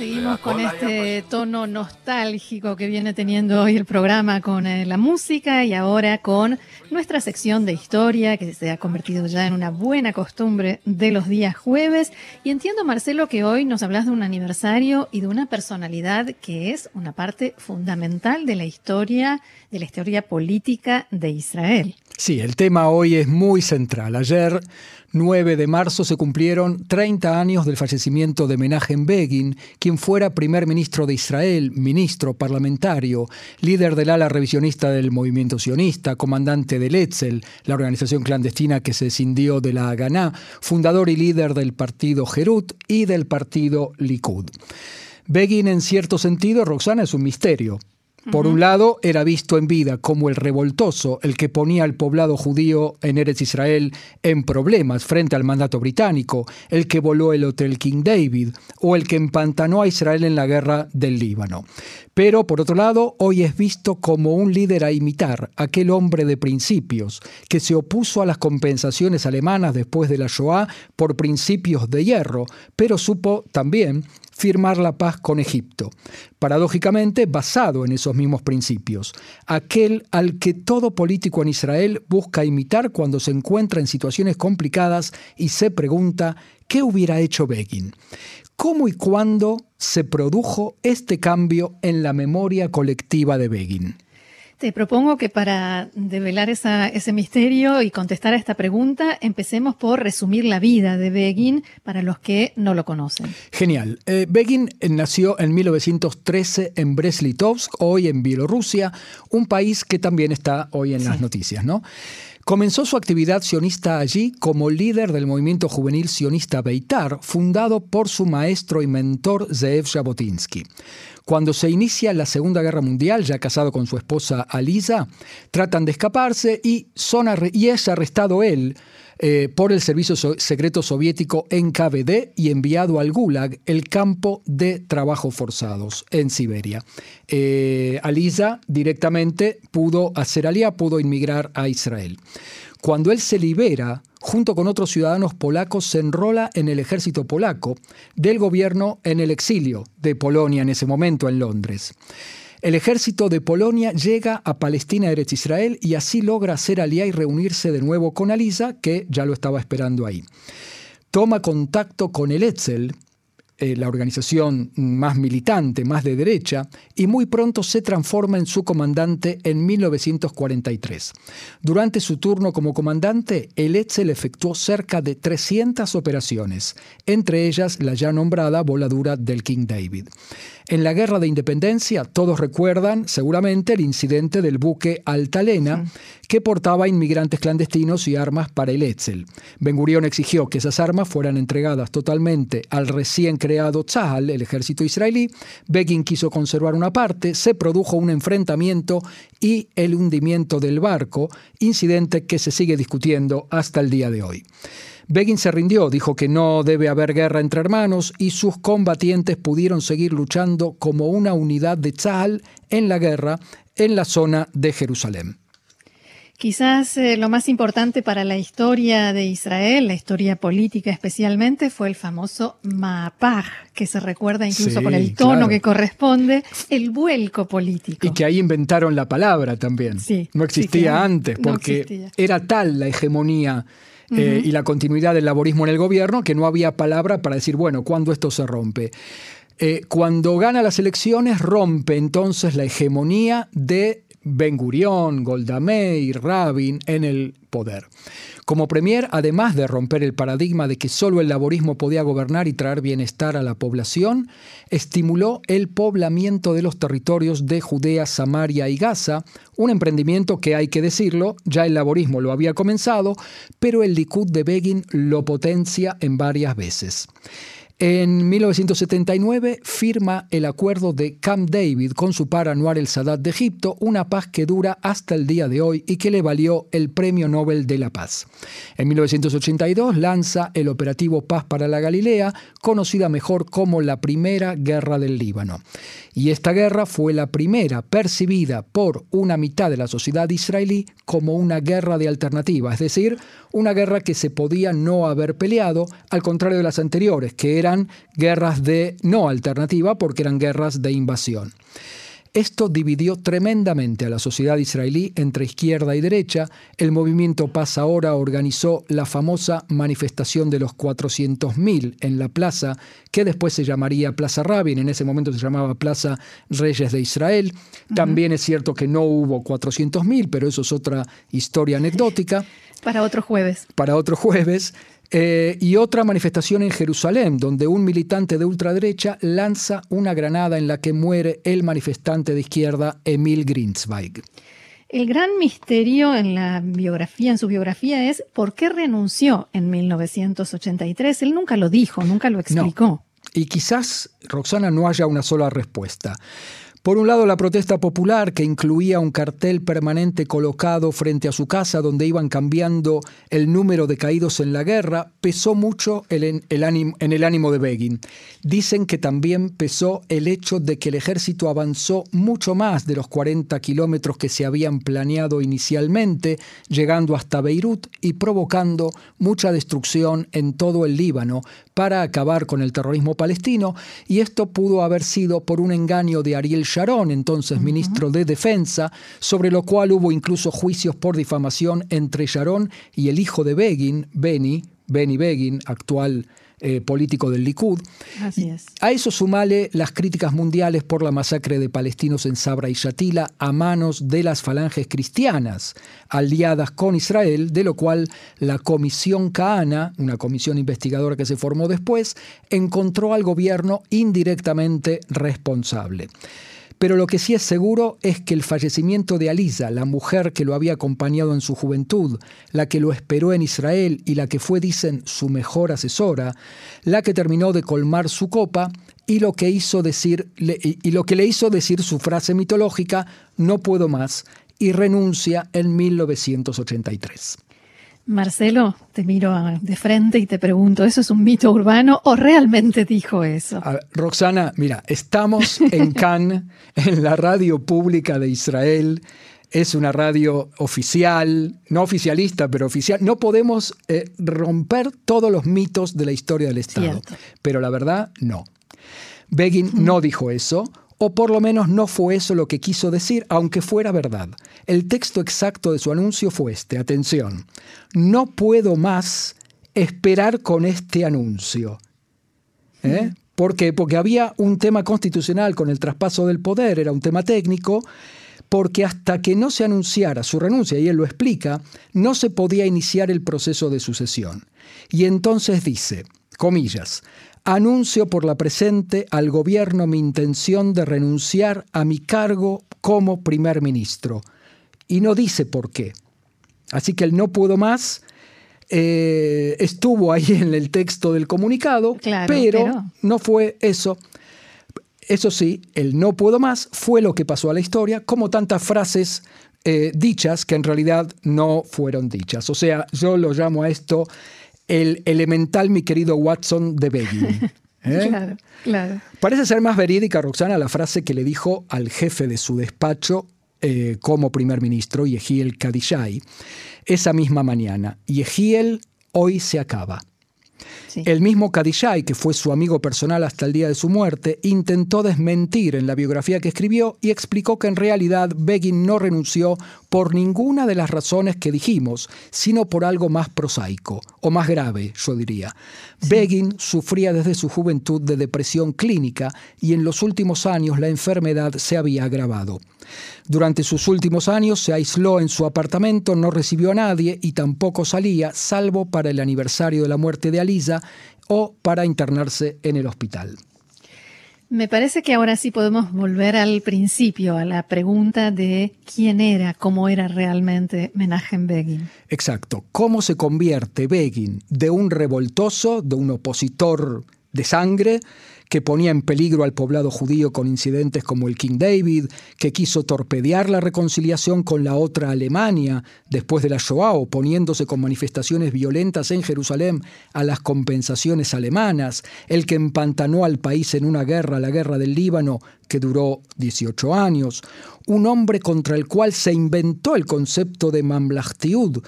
Seguimos con este tono nostálgico que viene teniendo hoy el programa con eh, la música y ahora con nuestra sección de historia que se ha convertido ya en una buena costumbre de los días jueves. Y entiendo, Marcelo, que hoy nos hablas de un aniversario y de una personalidad que es una parte fundamental de la historia, de la historia política de Israel. Sí, el tema hoy es muy central. Ayer 9 de marzo se cumplieron 30 años del fallecimiento de Menachem Begin, quien fuera primer ministro de Israel, ministro parlamentario, líder del ala revisionista del movimiento sionista, comandante del Etzel, la organización clandestina que se escindió de la Haganah, fundador y líder del partido Herut y del partido Likud. Begin, en cierto sentido, Roxana, es un misterio. Por un lado, era visto en vida como el revoltoso, el que ponía al poblado judío en Eretz Israel en problemas frente al mandato británico, el que voló el Hotel King David o el que empantanó a Israel en la guerra del Líbano. Pero, por otro lado, hoy es visto como un líder a imitar, aquel hombre de principios, que se opuso a las compensaciones alemanas después de la Shoah por principios de hierro, pero supo también firmar la paz con Egipto, paradójicamente basado en esos mismos principios, aquel al que todo político en Israel busca imitar cuando se encuentra en situaciones complicadas y se pregunta qué hubiera hecho Begin. ¿Cómo y cuándo se produjo este cambio en la memoria colectiva de Begin? Te propongo que para develar ese misterio y contestar a esta pregunta, empecemos por resumir la vida de Begin para los que no lo conocen. Genial. Eh, Begin nació en 1913 en Brest-Litovsk, hoy en Bielorrusia, un país que también está hoy en las noticias, ¿no? Comenzó su actividad sionista allí como líder del movimiento juvenil sionista Beitar, fundado por su maestro y mentor Zeev Jabotinsky. Cuando se inicia la Segunda Guerra Mundial, ya casado con su esposa Alisa, tratan de escaparse y, son y es arrestado él eh, por el servicio secreto soviético en KVD y enviado al Gulag, el campo de trabajo forzados en Siberia. Eh, Alisa directamente pudo hacer alía, pudo inmigrar a Israel. Cuando él se libera, junto con otros ciudadanos polacos, se enrola en el ejército polaco del gobierno en el exilio de Polonia en ese momento en Londres. El ejército de Polonia llega a Palestina, Eretz Israel, y así logra hacer alía y reunirse de nuevo con Alisa, que ya lo estaba esperando ahí. Toma contacto con el Etzel, eh, la organización más militante, más de derecha, y muy pronto se transforma en su comandante en 1943. Durante su turno como comandante, el Etzel efectuó cerca de 300 operaciones, entre ellas la ya nombrada voladura del King David. En la Guerra de Independencia, todos recuerdan seguramente el incidente del buque Altalena, que portaba inmigrantes clandestinos y armas para el Etzel. Ben Gurion exigió que esas armas fueran entregadas totalmente al recién creado Tzahal, el ejército israelí. Begin quiso conservar una parte, se produjo un enfrentamiento y el hundimiento del barco, incidente que se sigue discutiendo hasta el día de hoy. Begin se rindió, dijo que no debe haber guerra entre hermanos y sus combatientes pudieron seguir luchando como una unidad de Tzahal en la guerra en la zona de Jerusalén. Quizás eh, lo más importante para la historia de Israel, la historia política especialmente, fue el famoso Maapaj, que se recuerda incluso con el tono que corresponde, el vuelco político. Y que ahí inventaron la palabra también. Sí, no existía antes, porque era tal la hegemonía eh, y la continuidad del laborismo en el gobierno, que no había palabra para decir, bueno, ¿cuándo esto se rompe? Eh, cuando gana las elecciones, rompe entonces la hegemonía de Ben Gurión, Golda Meir, Rabin en el poder. Como premier, además de romper el paradigma de que solo el laborismo podía gobernar y traer bienestar a la población, estimuló el poblamiento de los territorios de Judea, Samaria y Gaza, un emprendimiento que hay que decirlo, ya el laborismo lo había comenzado, pero el Likud de Begin lo potencia en varias veces. En 1979 firma el acuerdo de Camp David con su par Anwar el Sadat de Egipto, una paz que dura hasta el día de hoy y que le valió el Premio Nobel de la Paz. En 1982 lanza el operativo Paz para la Galilea, conocida mejor como la Primera Guerra del Líbano. Y esta guerra fue la primera percibida por una mitad de la sociedad israelí como una guerra de alternativa, es decir, una guerra que se podía no haber peleado, al contrario de las anteriores, que eran guerras de no alternativa porque eran guerras de invasión. Esto dividió tremendamente a la sociedad israelí entre izquierda y derecha. El movimiento Paz Ahora organizó la famosa manifestación de los 400.000 en la plaza, que después se llamaría Plaza Rabin, en ese momento se llamaba Plaza Reyes de Israel. También es cierto que no hubo 400.000, pero eso es otra historia anecdótica. Para otro jueves. Para otro jueves. Eh, y otra manifestación en Jerusalén, donde un militante de ultraderecha lanza una granada en la que muere el manifestante de izquierda Emil Grinsweig. El gran misterio en la biografía, en su biografía, es por qué renunció en 1983. Él nunca lo dijo, nunca lo explicó. Y quizás, Roxana, no haya una sola respuesta. Por un lado, la protesta popular, que incluía un cartel permanente colocado frente a su casa donde iban cambiando el número de caídos en la guerra, pesó mucho en el ánimo de Begin. Dicen que también pesó el hecho de que el ejército avanzó mucho más de los 40 kilómetros que se habían planeado inicialmente, llegando hasta Beirut y provocando mucha destrucción en todo el Líbano para acabar con el terrorismo palestino, y esto pudo haber sido por un engaño de Ariel Sharon, entonces ministro de Defensa, sobre lo cual hubo incluso juicios por difamación entre Sharon y el hijo de Begin, Benny, Benny Begin, actual eh, político del Likud. Así es. A eso sumale las críticas mundiales por la masacre de palestinos en Sabra y Shatila a manos de las falanges cristianas, aliadas con Israel, de lo cual la Comisión Kahana, una comisión investigadora que se formó después, encontró al gobierno indirectamente responsable. Pero lo que sí es seguro es que el fallecimiento de Alisa, la mujer que lo había acompañado en su juventud, la que lo esperó en Israel y la que fue, dicen, su mejor asesora, la que terminó de colmar su copa y lo que, hizo decir, y lo que le hizo decir su frase mitológica, no puedo más, y renuncia en 1983. Marcelo, te miro de frente y te pregunto, ¿eso es un mito urbano o realmente dijo eso? Roxana, mira, estamos en Cannes, en la radio pública de Israel. Es una radio oficial, no oficialista, pero oficial. No podemos eh, romper todos los mitos de la historia del Estado. Pero la verdad, no. Begin no dijo eso o por lo menos no fue eso lo que quiso decir, aunque fuera verdad. El texto exacto de su anuncio fue este, atención, no puedo más esperar con este anuncio. ¿Eh? ¿Por qué? Porque había un tema constitucional con el traspaso del poder, era un tema técnico, porque hasta que no se anunciara su renuncia, y él lo explica, no se podía iniciar el proceso de sucesión. Y entonces dice, comillas, Anuncio por la presente al gobierno mi intención de renunciar a mi cargo como primer ministro. Y no dice por qué. Así que el no puedo más eh, estuvo ahí en el texto del comunicado, pero, no fue eso. Eso sí, el no puedo más fue lo que pasó a la historia, como tantas frases eh, dichas que en realidad no fueron dichas. O sea, yo lo llamo a esto el elemental, mi querido Watson, de Begin. ¿eh? Claro, claro. Parece ser más verídica, Roxana, la frase que le dijo al jefe de su despacho eh, como primer ministro, Yehiel Kadishai, esa misma mañana. Yehiel, hoy se acaba. El mismo Kadishai, que fue su amigo personal hasta el día de su muerte, intentó desmentir en la biografía que escribió y explicó que en realidad Begin no renunció por ninguna de las razones que dijimos, sino por algo más prosaico, o más grave, yo diría. Begin sufría desde su juventud de depresión clínica y en los últimos años la enfermedad se había agravado. Durante sus últimos años se aisló en su apartamento, no recibió a nadie y tampoco salía, salvo para el aniversario de la muerte de Alisa o para internarse en el hospital. Me parece que ahora sí podemos volver al principio, a la pregunta de quién era, cómo era realmente Menachem Begin. Exacto, cómo se convierte Begin de un revoltoso, de un opositor de sangre, que ponía en peligro al poblado judío con incidentes como el King David, que quiso torpedear la reconciliación con la otra Alemania después de la Shoah, oponiéndose con manifestaciones violentas en Jerusalén a las compensaciones alemanas, el que empantanó al país en una guerra, la guerra del Líbano, que duró 18 años, un hombre contra el cual se inventó el concepto de mamlachtiud,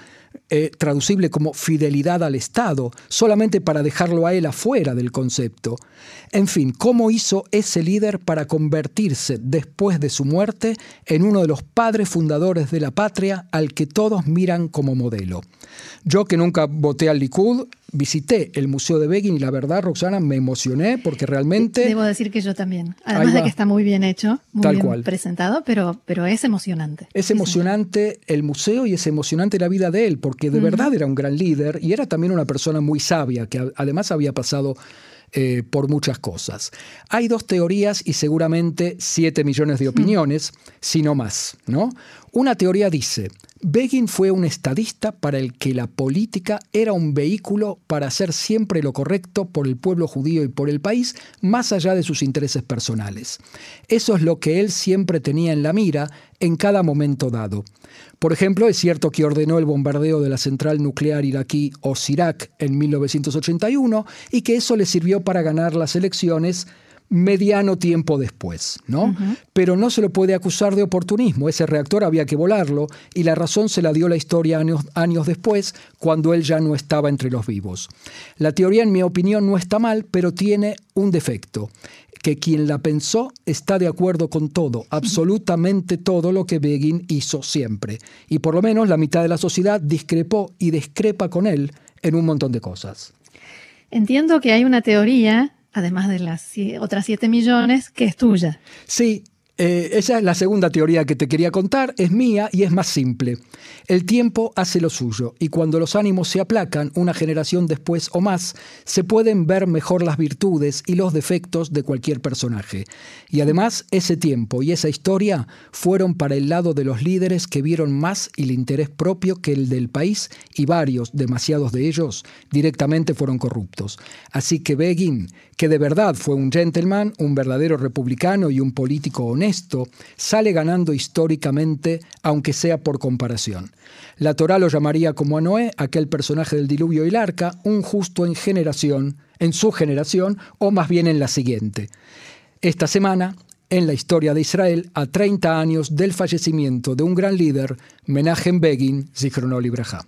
eh, traducible como fidelidad al Estado, solamente para dejarlo a él afuera del concepto. En fin, ¿cómo hizo ese líder para convertirse después de su muerte en uno de los padres fundadores de la patria al que todos miran como modelo? Yo que nunca voté al Likud, visité el Museo de Begin y la verdad, Roxana, me emocioné porque realmente... Debo decir que yo también. Además de que está muy bien hecho, muy bien presentado, pero, pero es emocionante. Es emocionante el museo y es emocionante la vida de él, porque de verdad era un gran líder y era también una persona muy sabia, que además había pasado eh, por muchas cosas. Hay dos teorías y seguramente siete millones de opiniones, si no más. ¿no? Una teoría dice, Begin fue un estadista para el que la política era un vehículo para hacer siempre lo correcto por el pueblo judío y por el país, más allá de sus intereses personales. Eso es lo que él siempre tenía en la mira en cada momento dado. Por ejemplo, es cierto que ordenó el bombardeo de la central nuclear iraquí Osirak en 1981 y que eso le sirvió para ganar las elecciones mediano tiempo después, ¿no? Pero no se lo puede acusar de oportunismo. Ese reactor había que volarlo y la razón se la dio la historia años, años después, cuando él ya no estaba entre los vivos. La teoría, en mi opinión, no está mal, pero tiene un defecto que quien la pensó está de acuerdo con todo, absolutamente todo lo que Begin hizo siempre. Y por lo menos la mitad de la sociedad discrepó y discrepa con él en un montón de cosas. Entiendo que hay una teoría además de las otras 7 millones, que es tuya. Sí, eh, esa es la segunda teoría que te quería contar, es mía y es más simple. El tiempo hace lo suyo y cuando los ánimos se aplacan, una generación después o más, se pueden ver mejor las virtudes y los defectos de cualquier personaje. Y además, ese tiempo y esa historia fueron para el lado de los líderes que vieron más el interés propio que el del país y varios, demasiados de ellos, directamente fueron corruptos. Así que Begin, que de verdad fue un gentleman, un verdadero republicano y un político honesto, esto sale ganando históricamente, aunque sea por comparación. La Torá lo llamaría como a Noé, aquel personaje del diluvio y el arca, un justo en generación, en su generación, o más bien en la siguiente. Esta semana, en la historia de Israel, a 30 años del fallecimiento de un gran líder, Menachem Begin, Zichrono Libraja.